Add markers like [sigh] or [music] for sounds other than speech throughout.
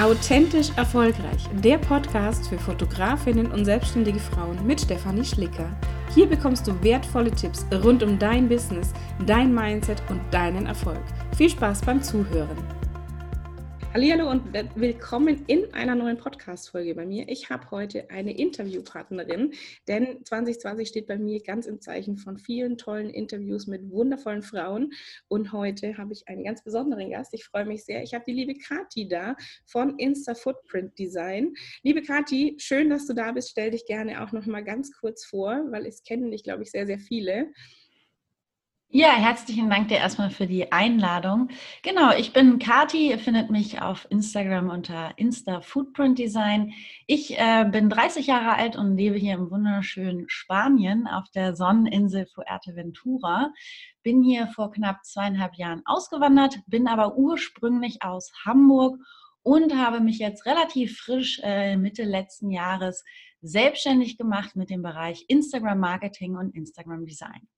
Authentisch erfolgreich, der Podcast für Fotografinnen und selbstständige Frauen mit Stefanie Schlicker. Hier bekommst du wertvolle Tipps rund um dein Business, dein Mindset und deinen Erfolg. Viel Spaß beim Zuhören. Hallo und willkommen in einer neuen Podcast-Folge bei mir. Ich habe heute eine Interviewpartnerin, denn 2020 steht bei mir ganz im Zeichen von vielen tollen Interviews mit wundervollen Frauen. Und heute habe ich einen ganz besonderen Gast. Ich freue mich sehr. Ich habe die liebe Kati da von Insta Footprint Design. Liebe Kati, schön, dass du da bist. Stell dich gerne auch noch mal ganz kurz vor, weil es kennen dich, glaube ich, sehr, sehr viele. Ja, herzlichen Dank dir erstmal für die Einladung. Genau, ich bin Kati, ihr findet mich auf Instagram unter Insta Footprint Design. Ich äh, bin 30 Jahre alt und lebe hier im wunderschönen Spanien auf der Sonneninsel Fuerteventura. Bin hier vor knapp zweieinhalb Jahren ausgewandert, bin aber ursprünglich aus Hamburg und habe mich jetzt relativ frisch äh, Mitte letzten Jahres selbstständig gemacht mit dem Bereich Instagram Marketing und Instagram Design.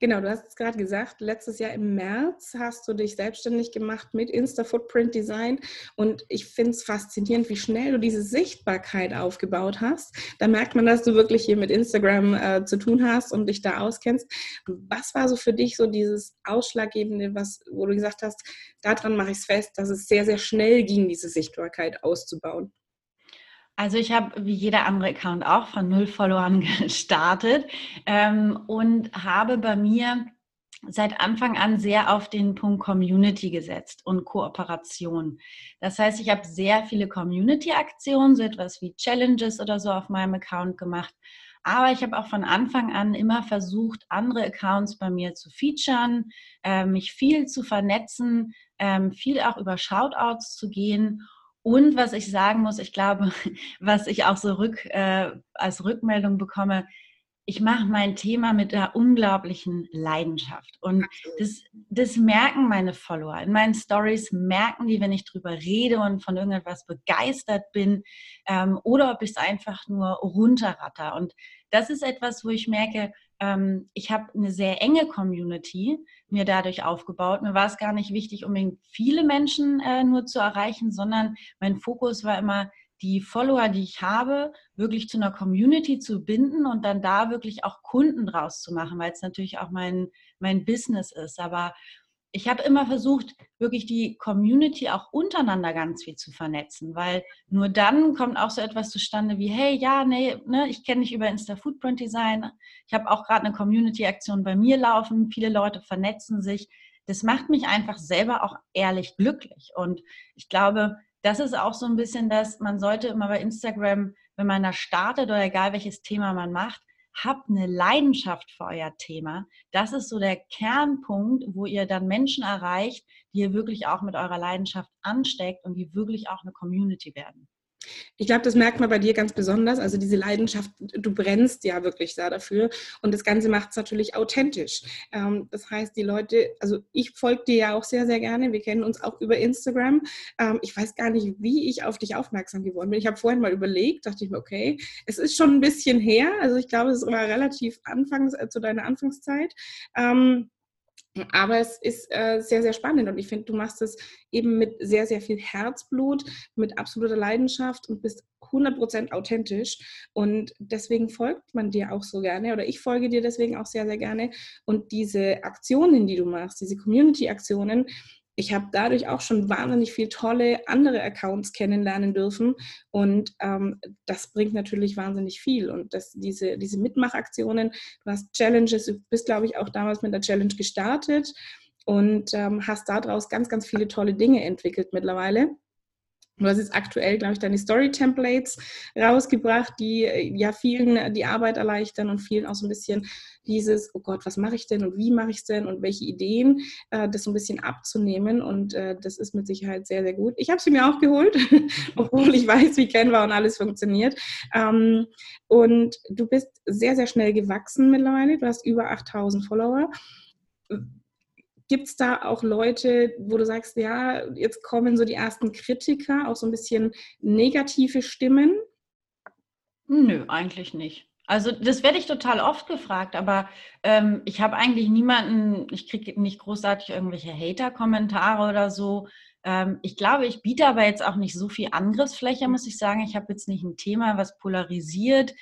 Genau, du hast es gerade gesagt, letztes Jahr im März hast du dich selbstständig gemacht mit Insta Footprint Design und ich finde es faszinierend, wie schnell du diese Sichtbarkeit aufgebaut hast. Da merkt man, dass du wirklich hier mit Instagram äh, zu tun hast und dich da auskennst. Was war so für dich so dieses Ausschlaggebende, was, wo du gesagt hast, daran mache ich es fest, dass es sehr, sehr schnell ging, diese Sichtbarkeit auszubauen? Also ich habe wie jeder andere Account auch von null Followern [laughs] gestartet ähm, und habe bei mir seit Anfang an sehr auf den Punkt Community gesetzt und Kooperation. Das heißt, ich habe sehr viele Community-Aktionen, so etwas wie Challenges oder so auf meinem Account gemacht. Aber ich habe auch von Anfang an immer versucht, andere Accounts bei mir zu featuren, äh, mich viel zu vernetzen, ähm, viel auch über Shoutouts zu gehen und was ich sagen muss, ich glaube, [laughs] was ich auch so rück, äh, als Rückmeldung bekomme, ich mache mein Thema mit einer unglaublichen Leidenschaft. Und das, das merken meine Follower. In meinen Stories merken die, wenn ich drüber rede und von irgendetwas begeistert bin ähm, oder ob ich es einfach nur runterratter. Und das ist etwas, wo ich merke, ähm, ich habe eine sehr enge Community mir dadurch aufgebaut. Mir war es gar nicht wichtig, unbedingt viele Menschen äh, nur zu erreichen, sondern mein Fokus war immer, die Follower, die ich habe, wirklich zu einer Community zu binden und dann da wirklich auch Kunden draus zu machen, weil es natürlich auch mein, mein Business ist. Aber ich habe immer versucht, wirklich die Community auch untereinander ganz viel zu vernetzen, weil nur dann kommt auch so etwas zustande wie, hey, ja, nee, ne, ich kenne dich über Insta Footprint Design. Ich habe auch gerade eine Community-Aktion bei mir laufen. Viele Leute vernetzen sich. Das macht mich einfach selber auch ehrlich glücklich. Und ich glaube, das ist auch so ein bisschen das, man sollte immer bei Instagram, wenn man da startet oder egal welches Thema man macht, habt eine Leidenschaft für euer Thema. Das ist so der Kernpunkt, wo ihr dann Menschen erreicht, die ihr wirklich auch mit eurer Leidenschaft ansteckt und die wirklich auch eine Community werden. Ich glaube, das merkt man bei dir ganz besonders. Also diese Leidenschaft, du brennst ja wirklich da dafür. Und das Ganze macht es natürlich authentisch. Ähm, das heißt, die Leute, also ich folge dir ja auch sehr, sehr gerne. Wir kennen uns auch über Instagram. Ähm, ich weiß gar nicht, wie ich auf dich aufmerksam geworden bin. Ich habe vorhin mal überlegt, dachte ich mir, okay, es ist schon ein bisschen her. Also ich glaube, es immer relativ anfangs, äh, zu deiner Anfangszeit. Ähm, aber es ist äh, sehr, sehr spannend und ich finde, du machst es eben mit sehr, sehr viel Herzblut, mit absoluter Leidenschaft und bist 100% authentisch und deswegen folgt man dir auch so gerne oder ich folge dir deswegen auch sehr, sehr gerne und diese Aktionen, die du machst, diese Community-Aktionen, ich habe dadurch auch schon wahnsinnig viel tolle andere Accounts kennenlernen dürfen und ähm, das bringt natürlich wahnsinnig viel und das, diese, diese Mitmachaktionen, du hast Challenges, du bist glaube ich auch damals mit der Challenge gestartet und ähm, hast daraus ganz, ganz viele tolle Dinge entwickelt mittlerweile. Du hast jetzt aktuell, glaube ich, deine Story-Templates rausgebracht, die äh, ja vielen äh, die Arbeit erleichtern und vielen auch so ein bisschen dieses, oh Gott, was mache ich denn und wie mache ich es denn und welche Ideen, äh, das so ein bisschen abzunehmen. Und äh, das ist mit Sicherheit sehr, sehr gut. Ich habe sie mir auch geholt, [laughs] obwohl ich weiß, wie Canva und alles funktioniert. Ähm, und du bist sehr, sehr schnell gewachsen mittlerweile. Du hast über 8000 Follower Gibt es da auch Leute, wo du sagst, ja, jetzt kommen so die ersten Kritiker, auch so ein bisschen negative Stimmen? Nö, eigentlich nicht. Also das werde ich total oft gefragt, aber ähm, ich habe eigentlich niemanden, ich kriege nicht großartig irgendwelche Hater-Kommentare oder so. Ähm, ich glaube, ich biete aber jetzt auch nicht so viel Angriffsfläche, muss ich sagen. Ich habe jetzt nicht ein Thema, was polarisiert.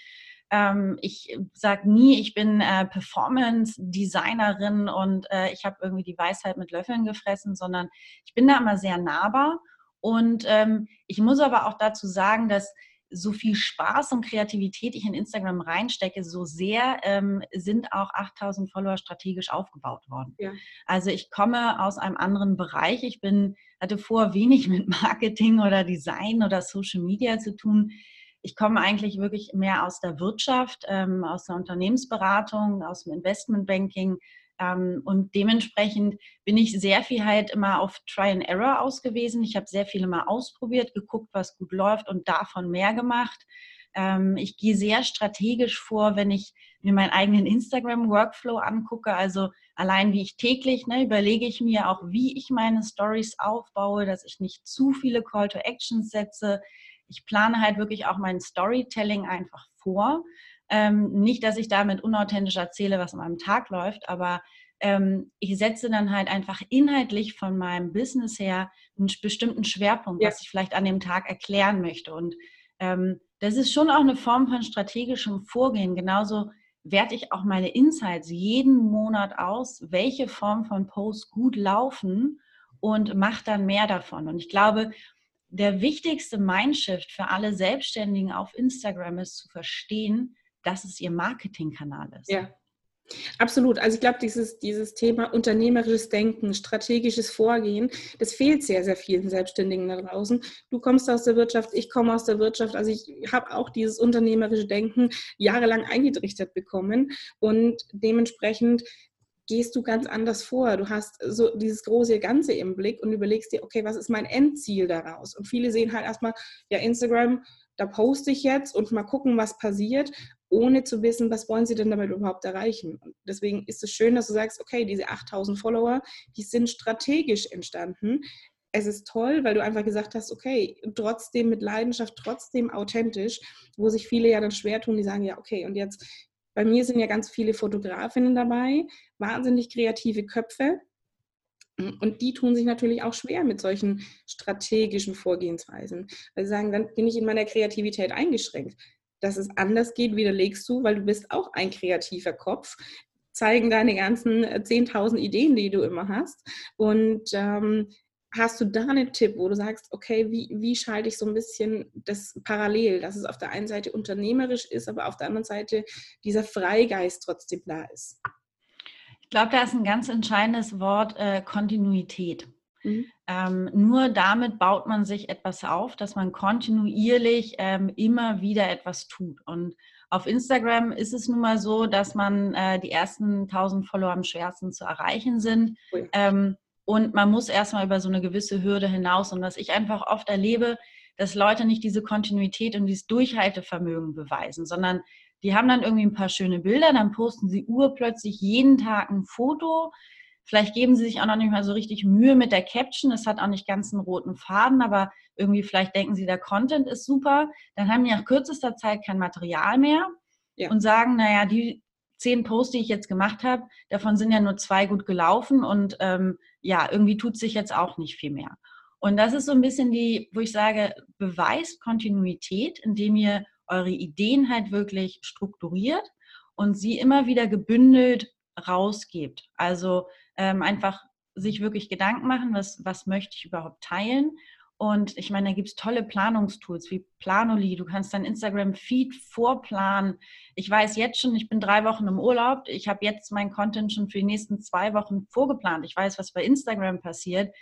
Ähm, ich sage nie, ich bin äh, Performance-Designerin und äh, ich habe irgendwie die Weisheit mit Löffeln gefressen, sondern ich bin da immer sehr nahbar. Und ähm, ich muss aber auch dazu sagen, dass so viel Spaß und Kreativität ich in Instagram reinstecke, so sehr ähm, sind auch 8000 Follower strategisch aufgebaut worden. Ja. Also ich komme aus einem anderen Bereich. Ich bin, hatte vor wenig [laughs] mit Marketing oder Design oder Social Media zu tun. Ich komme eigentlich wirklich mehr aus der Wirtschaft, ähm, aus der Unternehmensberatung, aus dem Investmentbanking, ähm, und dementsprechend bin ich sehr viel halt immer auf Try and Error ausgewiesen. Ich habe sehr viel immer ausprobiert, geguckt, was gut läuft und davon mehr gemacht. Ähm, ich gehe sehr strategisch vor, wenn ich mir meinen eigenen Instagram-Workflow angucke. Also allein wie ich täglich, ne, überlege ich mir auch, wie ich meine Stories aufbaue, dass ich nicht zu viele Call to Actions setze. Ich plane halt wirklich auch mein Storytelling einfach vor. Ähm, nicht, dass ich damit unauthentisch erzähle, was an meinem Tag läuft, aber ähm, ich setze dann halt einfach inhaltlich von meinem Business her einen bestimmten Schwerpunkt, ja. was ich vielleicht an dem Tag erklären möchte. Und ähm, das ist schon auch eine Form von strategischem Vorgehen. Genauso werte ich auch meine Insights jeden Monat aus, welche Form von Posts gut laufen und mache dann mehr davon. Und ich glaube, der wichtigste Mindshift für alle Selbstständigen auf Instagram ist zu verstehen, dass es ihr Marketingkanal ist. Ja. Absolut. Also ich glaube, dieses, dieses Thema unternehmerisches Denken, strategisches Vorgehen, das fehlt sehr, sehr vielen Selbstständigen da draußen. Du kommst aus der Wirtschaft, ich komme aus der Wirtschaft. Also ich habe auch dieses unternehmerische Denken jahrelang eingetrichtert bekommen und dementsprechend gehst du ganz anders vor. Du hast so dieses große Ganze im Blick und überlegst dir, okay, was ist mein Endziel daraus? Und viele sehen halt erstmal, ja, Instagram, da poste ich jetzt und mal gucken, was passiert ohne zu wissen, was wollen sie denn damit überhaupt erreichen. Und deswegen ist es schön, dass du sagst, okay, diese 8000 Follower, die sind strategisch entstanden. Es ist toll, weil du einfach gesagt hast, okay, trotzdem mit Leidenschaft, trotzdem authentisch, wo sich viele ja dann schwer tun, die sagen, ja, okay, und jetzt, bei mir sind ja ganz viele Fotografinnen dabei, wahnsinnig kreative Köpfe, und die tun sich natürlich auch schwer mit solchen strategischen Vorgehensweisen. Weil sie sagen, dann bin ich in meiner Kreativität eingeschränkt dass es anders geht, widerlegst du, weil du bist auch ein kreativer Kopf, zeigen deine ganzen 10.000 äh, Ideen, die du immer hast. Und ähm, hast du da einen Tipp, wo du sagst, okay, wie, wie schalte ich so ein bisschen das parallel, dass es auf der einen Seite unternehmerisch ist, aber auf der anderen Seite dieser Freigeist trotzdem da ist? Ich glaube, da ist ein ganz entscheidendes Wort äh, Kontinuität. Mhm. Ähm, nur damit baut man sich etwas auf, dass man kontinuierlich ähm, immer wieder etwas tut. Und auf Instagram ist es nun mal so, dass man äh, die ersten 1000 Follower am schwersten zu erreichen sind. Ähm, und man muss erstmal über so eine gewisse Hürde hinaus. Und was ich einfach oft erlebe, dass Leute nicht diese Kontinuität und dieses Durchhaltevermögen beweisen, sondern die haben dann irgendwie ein paar schöne Bilder, dann posten sie urplötzlich jeden Tag ein Foto, Vielleicht geben sie sich auch noch nicht mal so richtig Mühe mit der Caption. Es hat auch nicht ganz einen roten Faden, aber irgendwie vielleicht denken sie, der Content ist super. Dann haben die nach kürzester Zeit kein Material mehr ja. und sagen, naja, die zehn Posts, die ich jetzt gemacht habe, davon sind ja nur zwei gut gelaufen und ähm, ja, irgendwie tut sich jetzt auch nicht viel mehr. Und das ist so ein bisschen die, wo ich sage, beweist Kontinuität, indem ihr eure Ideen halt wirklich strukturiert und sie immer wieder gebündelt rausgebt. Also ähm, einfach sich wirklich Gedanken machen, was, was möchte ich überhaupt teilen. Und ich meine, da gibt es tolle Planungstools wie Planoli. Du kannst dein Instagram-Feed vorplanen. Ich weiß jetzt schon, ich bin drei Wochen im Urlaub. Ich habe jetzt mein Content schon für die nächsten zwei Wochen vorgeplant. Ich weiß, was bei Instagram passiert,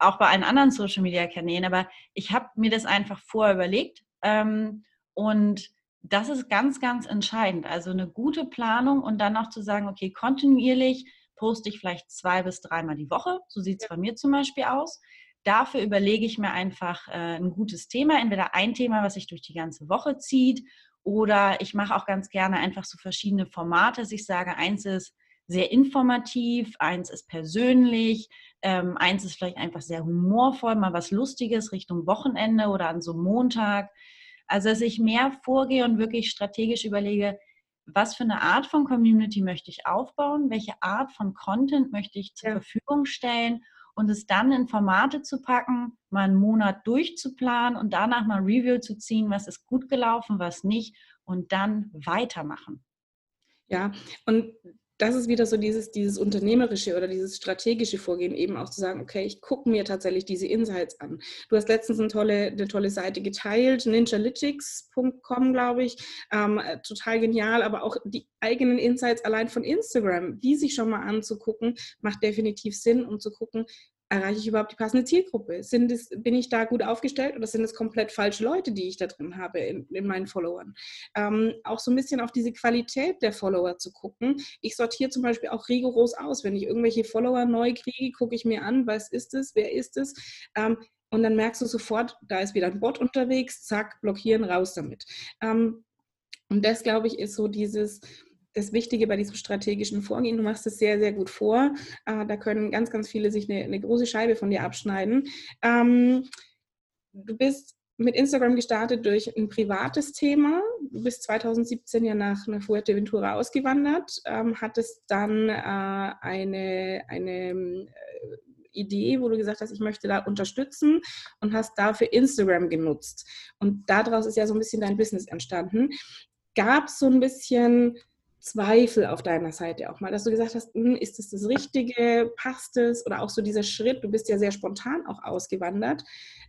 auch bei allen anderen Social-Media-Kanälen. Aber ich habe mir das einfach vorher überlegt. Ähm, und das ist ganz, ganz entscheidend. Also eine gute Planung und dann auch zu sagen, okay, kontinuierlich poste ich vielleicht zwei bis dreimal die Woche. So sieht es bei mir zum Beispiel aus. Dafür überlege ich mir einfach äh, ein gutes Thema, entweder ein Thema, was sich durch die ganze Woche zieht, oder ich mache auch ganz gerne einfach so verschiedene Formate, dass ich sage, eins ist sehr informativ, eins ist persönlich, ähm, eins ist vielleicht einfach sehr humorvoll, mal was Lustiges Richtung Wochenende oder an so Montag. Also, dass ich mehr vorgehe und wirklich strategisch überlege, was für eine Art von Community möchte ich aufbauen, welche Art von Content möchte ich zur ja. Verfügung stellen und es dann in Formate zu packen, mal einen Monat durchzuplanen und danach mal ein Review zu ziehen, was ist gut gelaufen, was nicht und dann weitermachen. Ja, und das ist wieder so dieses, dieses unternehmerische oder dieses strategische Vorgehen, eben auch zu sagen, okay, ich gucke mir tatsächlich diese Insights an. Du hast letztens eine tolle, eine tolle Seite geteilt, ninjalytics.com, glaube ich. Ähm, total genial, aber auch die eigenen Insights allein von Instagram, die sich schon mal anzugucken, macht definitiv Sinn, um zu gucken, erreiche ich überhaupt die passende Zielgruppe? Sind es, bin ich da gut aufgestellt oder sind es komplett falsche Leute, die ich da drin habe in, in meinen Followern? Ähm, auch so ein bisschen auf diese Qualität der Follower zu gucken. Ich sortiere zum Beispiel auch rigoros aus. Wenn ich irgendwelche Follower neu kriege, gucke ich mir an, was ist es, wer ist es? Ähm, und dann merkst du sofort, da ist wieder ein Bot unterwegs, zack, blockieren, raus damit. Ähm, und das, glaube ich, ist so dieses, das Wichtige bei diesem strategischen Vorgehen. Du machst es sehr, sehr gut vor. Äh, da können ganz, ganz viele sich eine, eine große Scheibe von dir abschneiden. Ähm, du bist mit Instagram gestartet durch ein privates Thema. Du bist 2017 ja nach, nach Fuerteventura ausgewandert, ähm, hattest dann äh, eine, eine äh, Idee, wo du gesagt hast, ich möchte da unterstützen und hast dafür Instagram genutzt. Und daraus ist ja so ein bisschen dein Business entstanden. Gab es so ein bisschen Zweifel auf deiner Seite auch mal, dass du gesagt hast, hm, ist das das Richtige, passt es? Oder auch so dieser Schritt, du bist ja sehr spontan auch ausgewandert.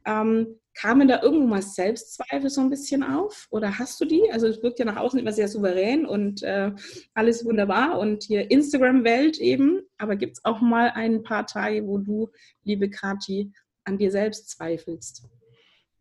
Ähm, kamen da irgendwo mal Selbstzweifel so ein bisschen auf? Oder hast du die? Also es wirkt ja nach außen immer sehr souverän und äh, alles wunderbar und hier Instagram-Welt eben. Aber gibt es auch mal ein paar Tage, wo du, liebe Kati, an dir selbst zweifelst?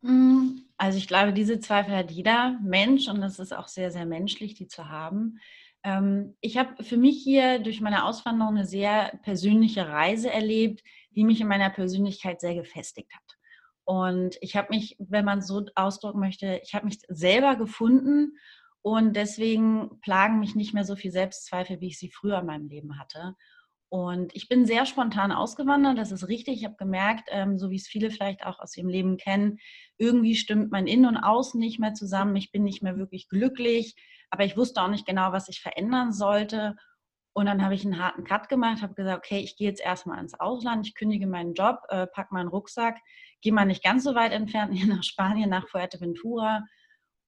Hm, also ich glaube, diese Zweifel hat jeder Mensch und das ist auch sehr, sehr menschlich, die zu haben. Ähm, ich habe für mich hier durch meine Auswanderung eine sehr persönliche Reise erlebt, die mich in meiner Persönlichkeit sehr gefestigt hat. Und ich habe mich, wenn man so ausdrücken möchte, ich habe mich selber gefunden und deswegen plagen mich nicht mehr so viel Selbstzweifel, wie ich sie früher in meinem Leben hatte. Und ich bin sehr spontan ausgewandert, das ist richtig. Ich habe gemerkt, ähm, so wie es viele vielleicht auch aus ihrem Leben kennen, irgendwie stimmt mein Innen und Außen nicht mehr zusammen. Ich bin nicht mehr wirklich glücklich aber ich wusste auch nicht genau, was ich verändern sollte. Und dann habe ich einen harten Cut gemacht, habe gesagt, okay, ich gehe jetzt erstmal ins Ausland, ich kündige meinen Job, äh, packe meinen Rucksack, gehe mal nicht ganz so weit entfernt, hier nach Spanien, nach Fuerteventura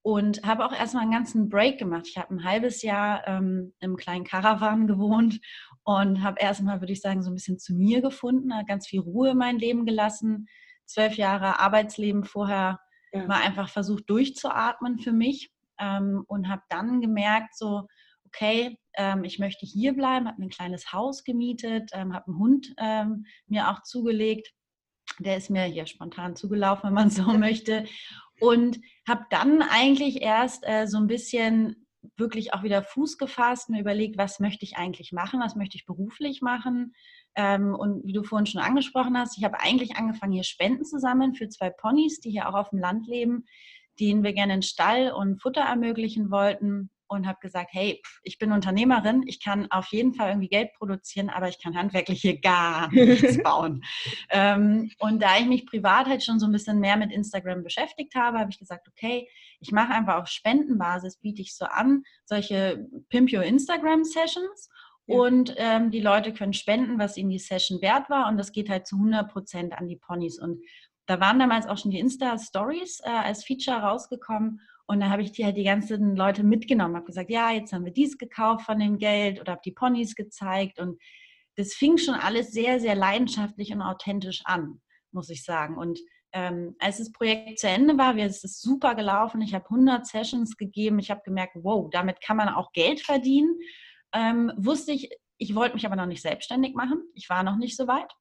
und habe auch erstmal einen ganzen Break gemacht. Ich habe ein halbes Jahr ähm, im kleinen Caravan gewohnt und habe erstmal, würde ich sagen, so ein bisschen zu mir gefunden, ganz viel Ruhe in mein Leben gelassen. Zwölf Jahre Arbeitsleben vorher ja. mal einfach versucht durchzuatmen für mich ähm, und habe dann gemerkt, so, okay, ähm, ich möchte hier bleiben, habe mir ein kleines Haus gemietet, ähm, habe einen Hund ähm, mir auch zugelegt. Der ist mir hier spontan zugelaufen, wenn man so möchte. Und habe dann eigentlich erst äh, so ein bisschen wirklich auch wieder Fuß gefasst, mir überlegt, was möchte ich eigentlich machen, was möchte ich beruflich machen. Ähm, und wie du vorhin schon angesprochen hast, ich habe eigentlich angefangen, hier Spenden zu sammeln für zwei Ponys, die hier auch auf dem Land leben denen wir gerne einen Stall und Futter ermöglichen wollten und habe gesagt, hey, ich bin Unternehmerin, ich kann auf jeden Fall irgendwie Geld produzieren, aber ich kann handwerklich hier gar [laughs] nichts bauen. ähm, und da ich mich privat halt schon so ein bisschen mehr mit Instagram beschäftigt habe, habe ich gesagt, okay, ich mache einfach auf Spendenbasis, biete ich so an, solche Pimp Your Instagram Sessions. Ja. Und ähm, die Leute können spenden, was ihnen die Session wert war. Und das geht halt zu 100 Prozent an die Ponys. Und da waren damals auch schon die Insta-Stories äh, als Feature rausgekommen. Und da habe ich die halt die ganzen Leute mitgenommen, habe gesagt, ja, jetzt haben wir dies gekauft von dem Geld oder habe die Ponys gezeigt. Und das fing schon alles sehr, sehr leidenschaftlich und authentisch an, muss ich sagen. Und ähm, als das Projekt zu Ende war, es ist super gelaufen. Ich habe 100 Sessions gegeben. Ich habe gemerkt, wow, damit kann man auch Geld verdienen. Ähm, wusste ich, ich wollte mich aber noch nicht selbstständig machen. Ich war noch nicht so weit.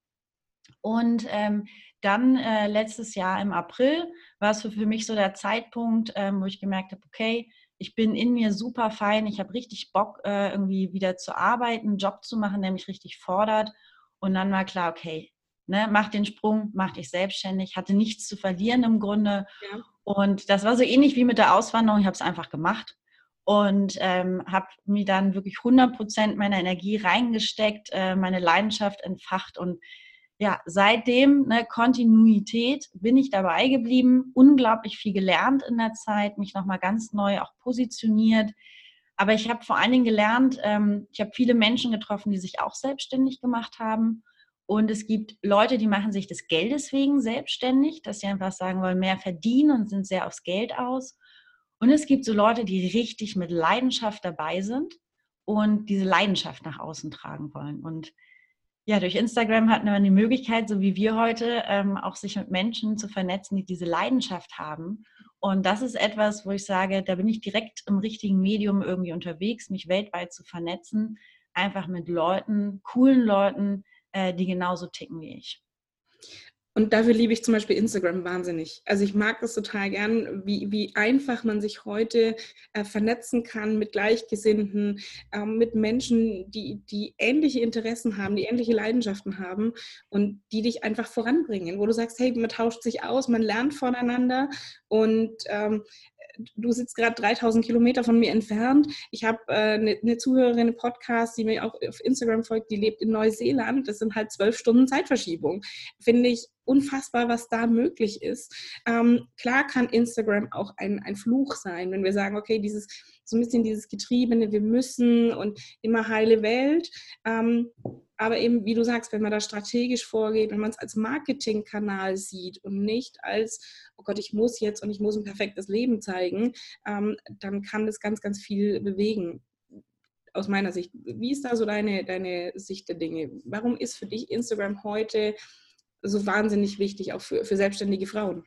Und ähm, dann äh, letztes Jahr im April war es für, für mich so der Zeitpunkt, ähm, wo ich gemerkt habe, okay, ich bin in mir super fein, ich habe richtig Bock, äh, irgendwie wieder zu arbeiten, einen Job zu machen, der mich richtig fordert. Und dann war klar, okay, ne, mach den Sprung, mach dich selbstständig, hatte nichts zu verlieren im Grunde. Ja. Und das war so ähnlich wie mit der Auswanderung, ich habe es einfach gemacht und ähm, habe mir dann wirklich 100 Prozent meiner Energie reingesteckt, äh, meine Leidenschaft entfacht und ja, seitdem ne, Kontinuität bin ich dabei geblieben, unglaublich viel gelernt in der Zeit, mich nochmal ganz neu auch positioniert. Aber ich habe vor allen Dingen gelernt, ähm, ich habe viele Menschen getroffen, die sich auch selbstständig gemacht haben Und es gibt Leute, die machen sich des Geldes wegen selbstständig, dass sie einfach sagen wollen, mehr verdienen und sind sehr aufs Geld aus. Und es gibt so Leute, die richtig mit Leidenschaft dabei sind und diese Leidenschaft nach außen tragen wollen. Und ja, durch Instagram hat man die Möglichkeit, so wie wir heute, ähm, auch sich mit Menschen zu vernetzen, die diese Leidenschaft haben. Und das ist etwas, wo ich sage, da bin ich direkt im richtigen Medium irgendwie unterwegs, mich weltweit zu vernetzen, einfach mit Leuten, coolen Leuten, äh, die genauso ticken wie ich. Und dafür liebe ich zum Beispiel Instagram wahnsinnig. Also ich mag das total gern, wie, wie einfach man sich heute äh, vernetzen kann mit Gleichgesinnten, äh, mit Menschen, die, die ähnliche Interessen haben, die ähnliche Leidenschaften haben und die dich einfach voranbringen, wo du sagst, hey, man tauscht sich aus, man lernt voneinander und ähm, du sitzt gerade 3000 Kilometer von mir entfernt. Ich habe äh, eine, eine Zuhörerin im Podcast, die mir auch auf Instagram folgt, die lebt in Neuseeland. Das sind halt zwölf Stunden Zeitverschiebung. Finde ich unfassbar, was da möglich ist. Ähm, klar kann Instagram auch ein, ein Fluch sein, wenn wir sagen, okay, dieses so ein bisschen dieses Getriebene, wir müssen und immer heile Welt. Ähm, aber eben, wie du sagst, wenn man da strategisch vorgeht, wenn man es als Marketingkanal sieht und nicht als, oh Gott, ich muss jetzt und ich muss ein perfektes Leben zeigen, ähm, dann kann das ganz, ganz viel bewegen. Aus meiner Sicht. Wie ist da so deine, deine Sicht der Dinge? Warum ist für dich Instagram heute so wahnsinnig wichtig, auch für, für selbstständige Frauen?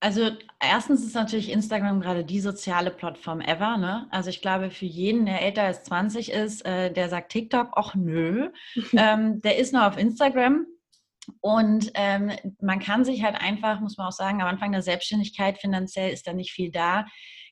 Also erstens ist natürlich Instagram gerade die soziale Plattform ever. Ne? Also ich glaube, für jeden, der älter als 20 ist, äh, der sagt TikTok, ach nö, [laughs] ähm, der ist noch auf Instagram. Und ähm, man kann sich halt einfach, muss man auch sagen, am Anfang der Selbstständigkeit finanziell ist da nicht viel da,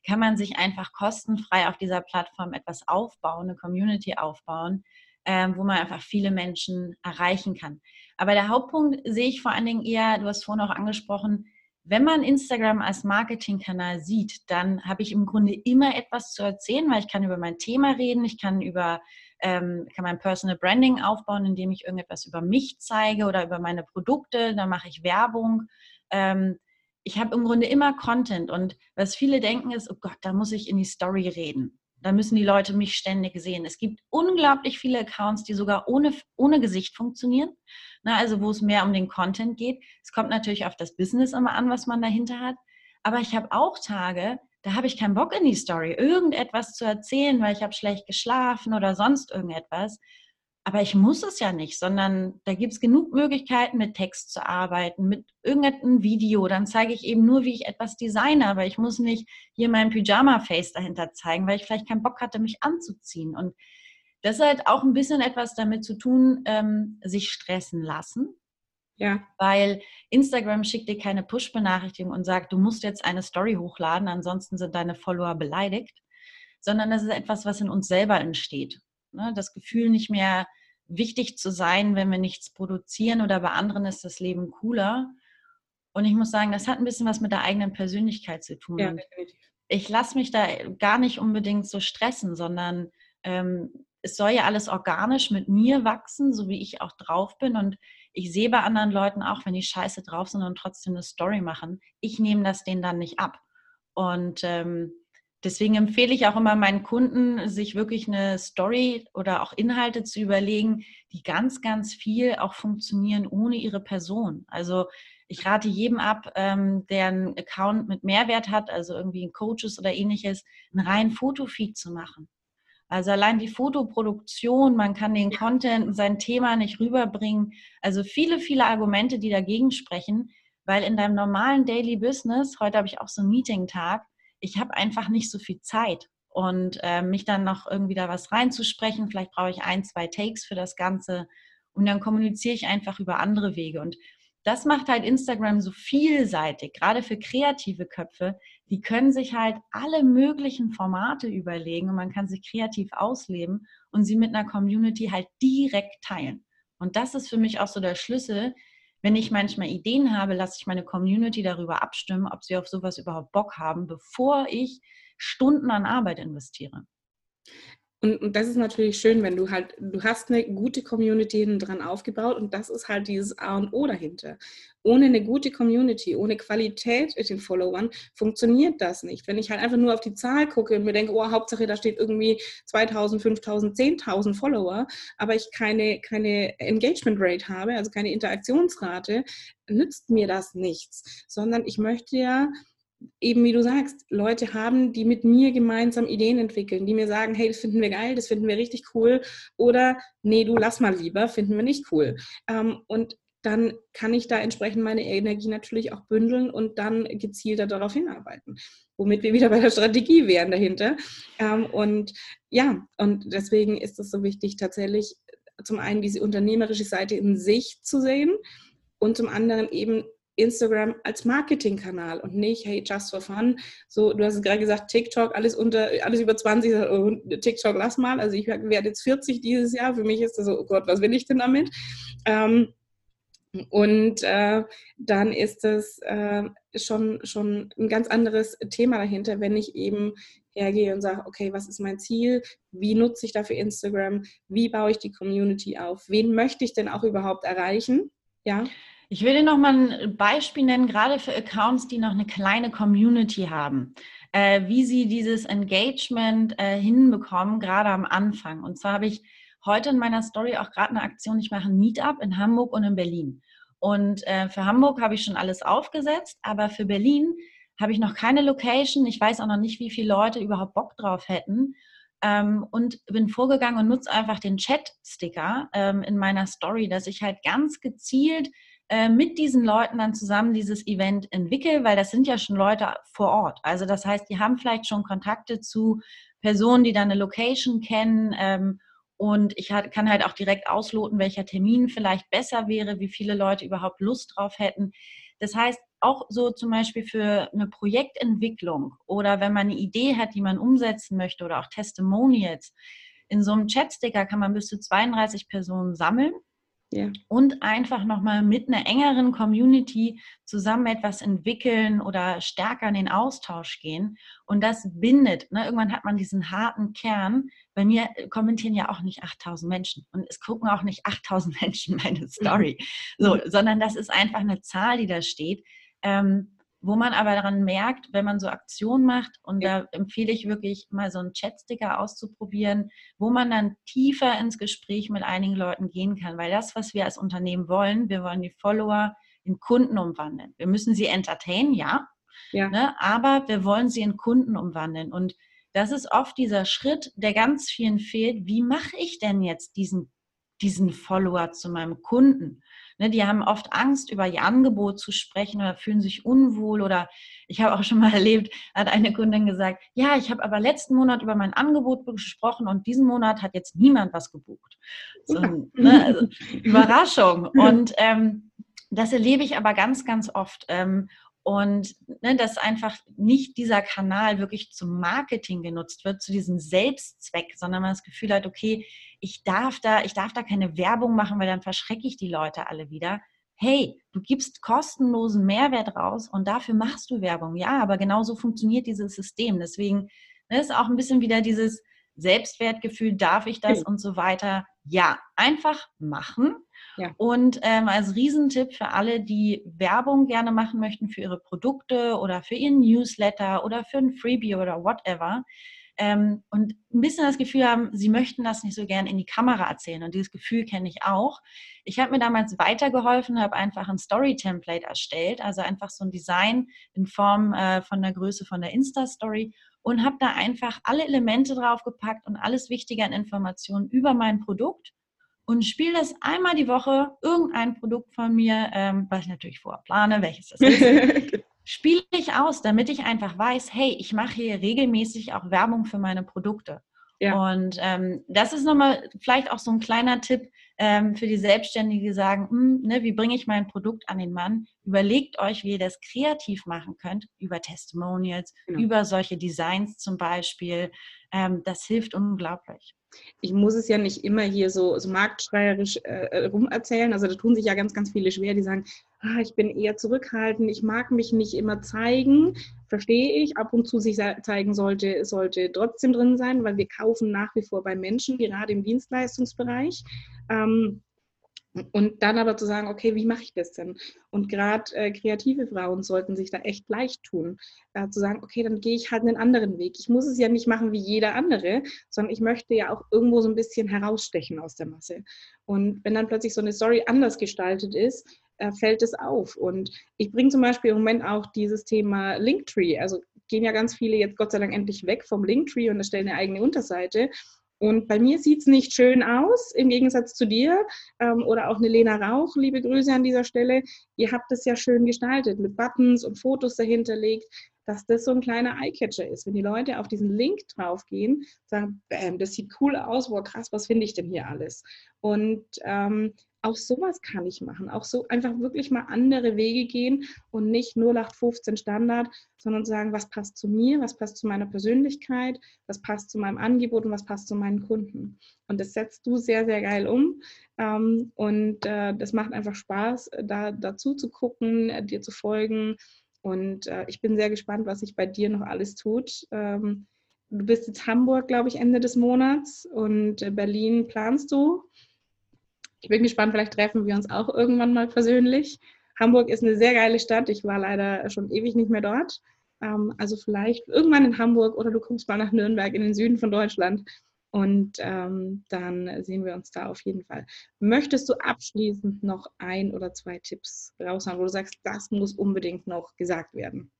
kann man sich einfach kostenfrei auf dieser Plattform etwas aufbauen, eine Community aufbauen, ähm, wo man einfach viele Menschen erreichen kann. Aber der Hauptpunkt sehe ich vor allen Dingen eher, du hast vorhin auch angesprochen, wenn man Instagram als Marketingkanal sieht, dann habe ich im Grunde immer etwas zu erzählen, weil ich kann über mein Thema reden, ich kann über ähm, kann mein Personal Branding aufbauen, indem ich irgendetwas über mich zeige oder über meine Produkte, dann mache ich Werbung. Ähm, ich habe im Grunde immer Content und was viele denken ist, oh Gott, da muss ich in die Story reden. Da müssen die Leute mich ständig sehen. Es gibt unglaublich viele Accounts, die sogar ohne, ohne Gesicht funktionieren. Na, also wo es mehr um den Content geht. Es kommt natürlich auf das Business immer an, was man dahinter hat. Aber ich habe auch Tage, da habe ich keinen Bock in die Story, irgendetwas zu erzählen, weil ich habe schlecht geschlafen oder sonst irgendetwas. Aber ich muss es ja nicht, sondern da gibt es genug Möglichkeiten, mit Text zu arbeiten, mit irgendeinem Video. Dann zeige ich eben nur, wie ich etwas designe, aber ich muss nicht hier mein Pyjama-Face dahinter zeigen, weil ich vielleicht keinen Bock hatte, mich anzuziehen. Und das hat auch ein bisschen etwas damit zu tun, ähm, sich stressen lassen. Ja. Weil Instagram schickt dir keine Push-Benachrichtigung und sagt, du musst jetzt eine Story hochladen, ansonsten sind deine Follower beleidigt, sondern das ist etwas, was in uns selber entsteht. Ne? Das Gefühl, nicht mehr wichtig zu sein, wenn wir nichts produzieren oder bei anderen ist das Leben cooler. Und ich muss sagen, das hat ein bisschen was mit der eigenen Persönlichkeit zu tun. Ja, ich lasse mich da gar nicht unbedingt so stressen, sondern ähm, es soll ja alles organisch mit mir wachsen, so wie ich auch drauf bin. Und ich sehe bei anderen Leuten auch, wenn die scheiße drauf sind und trotzdem eine Story machen, ich nehme das denen dann nicht ab. Und ähm, Deswegen empfehle ich auch immer meinen Kunden, sich wirklich eine Story oder auch Inhalte zu überlegen, die ganz, ganz viel auch funktionieren ohne ihre Person. Also ich rate jedem ab, ähm, der einen Account mit Mehrwert hat, also irgendwie ein Coaches oder ähnliches, einen reinen Fotofeed zu machen. Also allein die Fotoproduktion, man kann den Content, sein Thema nicht rüberbringen. Also viele, viele Argumente, die dagegen sprechen, weil in deinem normalen Daily Business, heute habe ich auch so einen Meeting-Tag, ich habe einfach nicht so viel Zeit. Und äh, mich dann noch irgendwie da was reinzusprechen, vielleicht brauche ich ein, zwei Takes für das Ganze. Und dann kommuniziere ich einfach über andere Wege. Und das macht halt Instagram so vielseitig, gerade für kreative Köpfe. Die können sich halt alle möglichen Formate überlegen und man kann sich kreativ ausleben und sie mit einer Community halt direkt teilen. Und das ist für mich auch so der Schlüssel, wenn ich manchmal Ideen habe, lasse ich meine Community darüber abstimmen, ob sie auf sowas überhaupt Bock haben, bevor ich Stunden an Arbeit investiere. Und, und das ist natürlich schön, wenn du halt, du hast eine gute Community dran aufgebaut und das ist halt dieses A und O dahinter. Ohne eine gute Community, ohne Qualität mit den Followern funktioniert das nicht. Wenn ich halt einfach nur auf die Zahl gucke und mir denke, oh, Hauptsache da steht irgendwie 2000, 5000, 10.000 Follower, aber ich keine, keine Engagement Rate habe, also keine Interaktionsrate, nützt mir das nichts, sondern ich möchte ja eben wie du sagst, Leute haben, die mit mir gemeinsam Ideen entwickeln, die mir sagen, hey, das finden wir geil, das finden wir richtig cool oder nee, du lass mal lieber, finden wir nicht cool. Ähm, und dann kann ich da entsprechend meine Energie natürlich auch bündeln und dann gezielter darauf hinarbeiten, womit wir wieder bei der Strategie wären dahinter. Ähm, und ja, und deswegen ist es so wichtig, tatsächlich zum einen diese unternehmerische Seite in sich zu sehen und zum anderen eben Instagram als Marketingkanal und nicht, hey, just for fun. So, du hast es gerade gesagt, TikTok, alles unter, alles über 20, oh, TikTok lass mal. Also ich werde jetzt 40 dieses Jahr. Für mich ist das so, oh Gott, was will ich denn damit? Ähm, und äh, dann ist es äh, schon, schon ein ganz anderes Thema dahinter, wenn ich eben hergehe und sage, okay, was ist mein Ziel? Wie nutze ich dafür Instagram? Wie baue ich die Community auf? Wen möchte ich denn auch überhaupt erreichen? Ja. Ich will dir noch mal ein Beispiel nennen, gerade für Accounts, die noch eine kleine Community haben, äh, wie sie dieses Engagement äh, hinbekommen, gerade am Anfang. Und zwar habe ich heute in meiner Story auch gerade eine Aktion, ich mache ein Meetup in Hamburg und in Berlin. Und äh, für Hamburg habe ich schon alles aufgesetzt, aber für Berlin habe ich noch keine Location. Ich weiß auch noch nicht, wie viele Leute überhaupt Bock drauf hätten. Ähm, und bin vorgegangen und nutze einfach den Chat-Sticker ähm, in meiner Story, dass ich halt ganz gezielt äh, mit diesen Leuten dann zusammen dieses Event entwickle, weil das sind ja schon Leute vor Ort. Also das heißt, die haben vielleicht schon Kontakte zu Personen, die dann eine Location kennen. Ähm, und ich kann halt auch direkt ausloten, welcher Termin vielleicht besser wäre, wie viele Leute überhaupt Lust drauf hätten. Das heißt, auch so zum Beispiel für eine Projektentwicklung oder wenn man eine Idee hat, die man umsetzen möchte oder auch Testimonials. In so einem Chatsticker kann man bis zu 32 Personen sammeln ja. Und einfach nochmal mit einer engeren Community zusammen etwas entwickeln oder stärker in den Austausch gehen. Und das bindet. Ne? Irgendwann hat man diesen harten Kern. Bei mir kommentieren ja auch nicht 8000 Menschen und es gucken auch nicht 8000 [laughs] Menschen meine Story. So, sondern das ist einfach eine Zahl, die da steht. Ähm, wo man aber daran merkt, wenn man so Aktionen macht, und da empfehle ich wirklich mal so einen Chatsticker auszuprobieren, wo man dann tiefer ins Gespräch mit einigen Leuten gehen kann. Weil das, was wir als Unternehmen wollen, wir wollen die Follower in Kunden umwandeln. Wir müssen sie entertainen, ja, ja. Ne, aber wir wollen sie in Kunden umwandeln. Und das ist oft dieser Schritt, der ganz vielen fehlt. Wie mache ich denn jetzt diesen, diesen Follower zu meinem Kunden? Ne, die haben oft Angst, über ihr Angebot zu sprechen oder fühlen sich unwohl. Oder ich habe auch schon mal [laughs] erlebt, hat eine Kundin gesagt, ja, ich habe aber letzten Monat über mein Angebot gesprochen und diesen Monat hat jetzt niemand was gebucht. So, ne, also, [laughs] Überraschung. Und ähm, das erlebe ich aber ganz, ganz oft. Ähm, und ne, dass einfach nicht dieser Kanal wirklich zum Marketing genutzt wird, zu diesem Selbstzweck, sondern man das Gefühl hat, okay, ich darf da, ich darf da keine Werbung machen, weil dann verschrecke ich die Leute alle wieder. Hey, du gibst kostenlosen Mehrwert raus und dafür machst du Werbung. Ja, aber genauso funktioniert dieses System. Deswegen ne, ist auch ein bisschen wieder dieses Selbstwertgefühl, darf ich das und so weiter. Ja, einfach machen ja. Und ähm, als Riesentipp für alle, die Werbung gerne machen möchten für ihre Produkte oder für ihren Newsletter oder für ein Freebie oder whatever, ähm, und ein bisschen das Gefühl haben, sie möchten das nicht so gern in die Kamera erzählen. Und dieses Gefühl kenne ich auch. Ich habe mir damals weitergeholfen, habe einfach ein Story-Template erstellt, also einfach so ein Design in Form äh, von der Größe von der Insta-Story und habe da einfach alle Elemente draufgepackt und alles Wichtige an Informationen über mein Produkt und spiele das einmal die Woche, irgendein Produkt von mir, ähm, was ich natürlich vorher plane, welches das ist, [laughs] spiele ich aus, damit ich einfach weiß, hey, ich mache hier regelmäßig auch Werbung für meine Produkte. Ja. Und ähm, das ist nochmal vielleicht auch so ein kleiner Tipp ähm, für die Selbstständigen, die sagen, hm, ne, wie bringe ich mein Produkt an den Mann? Überlegt euch, wie ihr das kreativ machen könnt, über Testimonials, genau. über solche Designs zum Beispiel. Ähm, das hilft unglaublich ich muss es ja nicht immer hier so, so marktschreierisch äh, äh, rumerzählen. Also da tun sich ja ganz, ganz viele schwer, die sagen, ah, ich bin eher zurückhaltend, ich mag mich nicht immer zeigen, verstehe ich. Ab und zu sich zeigen sollte, sollte trotzdem drin sein, weil wir kaufen nach wie vor bei Menschen, gerade im Dienstleistungsbereich. Ähm, und dann aber zu sagen, okay, wie mache ich das denn? Und gerade äh, kreative Frauen sollten sich da echt leicht tun, äh, zu sagen, okay, dann gehe ich halt einen anderen Weg. Ich muss es ja nicht machen wie jeder andere, sondern ich möchte ja auch irgendwo so ein bisschen herausstechen aus der Masse. Und wenn dann plötzlich so eine Story anders gestaltet ist, äh, fällt es auf. Und ich bringe zum Beispiel im Moment auch dieses Thema Linktree. Also gehen ja ganz viele jetzt Gott sei Dank endlich weg vom Linktree und erstellen eine eigene Unterseite. Und bei mir sieht es nicht schön aus, im Gegensatz zu dir ähm, oder auch eine Lena Rauch, liebe Grüße an dieser Stelle. Ihr habt es ja schön gestaltet mit Buttons und Fotos dahinter legt, dass das so ein kleiner Eyecatcher ist. Wenn die Leute auf diesen Link draufgehen, sagen, bam, das sieht cool aus, wow, krass, was finde ich denn hier alles? Und ähm, auch sowas kann ich machen. Auch so einfach wirklich mal andere Wege gehen und nicht 0815 Standard, sondern sagen, was passt zu mir, was passt zu meiner Persönlichkeit, was passt zu meinem Angebot und was passt zu meinen Kunden. Und das setzt du sehr, sehr geil um. Ähm, und äh, das macht einfach Spaß, da dazu zu gucken, äh, dir zu folgen. Und äh, ich bin sehr gespannt, was sich bei dir noch alles tut. Ähm, du bist jetzt Hamburg, glaube ich, Ende des Monats und Berlin planst du ich bin gespannt, vielleicht treffen wir uns auch irgendwann mal persönlich. Hamburg ist eine sehr geile Stadt. Ich war leider schon ewig nicht mehr dort. Ähm, also vielleicht irgendwann in Hamburg oder du kommst mal nach Nürnberg in den Süden von Deutschland. Und ähm, dann sehen wir uns da auf jeden Fall. Möchtest du abschließend noch ein oder zwei Tipps raushauen, wo du sagst, das muss unbedingt noch gesagt werden?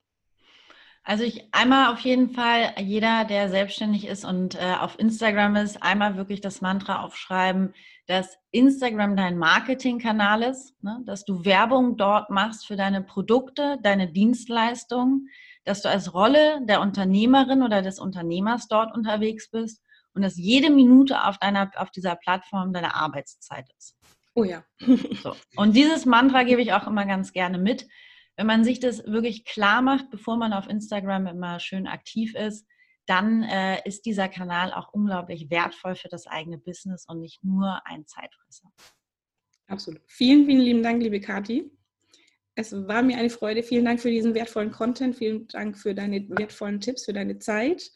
Also ich einmal auf jeden Fall, jeder, der selbstständig ist und äh, auf Instagram ist, einmal wirklich das Mantra aufschreiben, dass Instagram dein Marketingkanal ist, ne? dass du Werbung dort machst für deine Produkte, deine Dienstleistungen, dass du als Rolle der Unternehmerin oder des Unternehmers dort unterwegs bist und dass jede Minute auf deiner auf dieser Plattform deine Arbeitszeit ist. Oh ja. so. Und dieses Mantra gebe ich auch immer ganz gerne mit, wenn man sich das wirklich klar macht, bevor man auf Instagram immer schön aktiv ist, dann äh, ist dieser Kanal auch unglaublich wertvoll für das eigene Business und nicht nur ein Zeitfresser. Absolut. Vielen, vielen lieben Dank, liebe Kathi. Es war mir eine Freude. Vielen Dank für diesen wertvollen Content. Vielen Dank für deine wertvollen Tipps, für deine Zeit.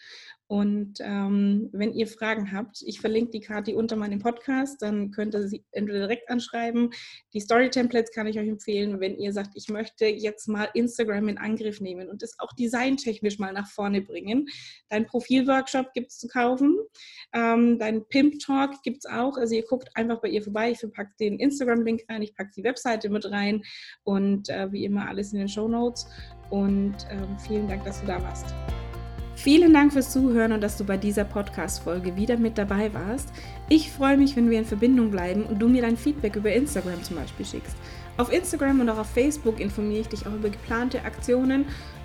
Und ähm, wenn ihr Fragen habt, ich verlinke die Kati unter meinem Podcast, dann könnt ihr sie entweder direkt anschreiben. Die Story-Templates kann ich euch empfehlen, wenn ihr sagt, ich möchte jetzt mal Instagram in Angriff nehmen und es auch designtechnisch mal nach vorne bringen. Dein Profilworkshop gibt es zu kaufen. Ähm, dein Pimp-Talk gibt es auch. Also ihr guckt einfach bei ihr vorbei. Ich packe den Instagram-Link rein, ich packe die Webseite mit rein und äh, wie immer alles in den Show Notes. Und ähm, vielen Dank, dass du da warst. Vielen Dank fürs Zuhören und dass du bei dieser Podcast-Folge wieder mit dabei warst. Ich freue mich, wenn wir in Verbindung bleiben und du mir dein Feedback über Instagram zum Beispiel schickst. Auf Instagram und auch auf Facebook informiere ich dich auch über geplante Aktionen,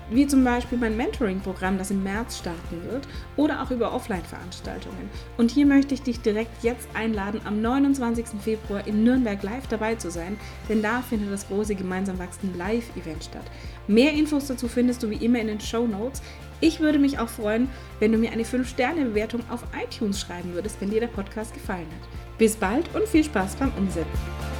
wie zum Beispiel mein Mentoring-Programm, das im März starten wird, oder auch über Offline-Veranstaltungen. Und hier möchte ich dich direkt jetzt einladen, am 29. Februar in Nürnberg live dabei zu sein, denn da findet das große gemeinsam wachsende Live-Event statt. Mehr Infos dazu findest du wie immer in den Show Notes. Ich würde mich auch freuen, wenn du mir eine 5-Sterne-Bewertung auf iTunes schreiben würdest, wenn dir der Podcast gefallen hat. Bis bald und viel Spaß beim Umsetzen.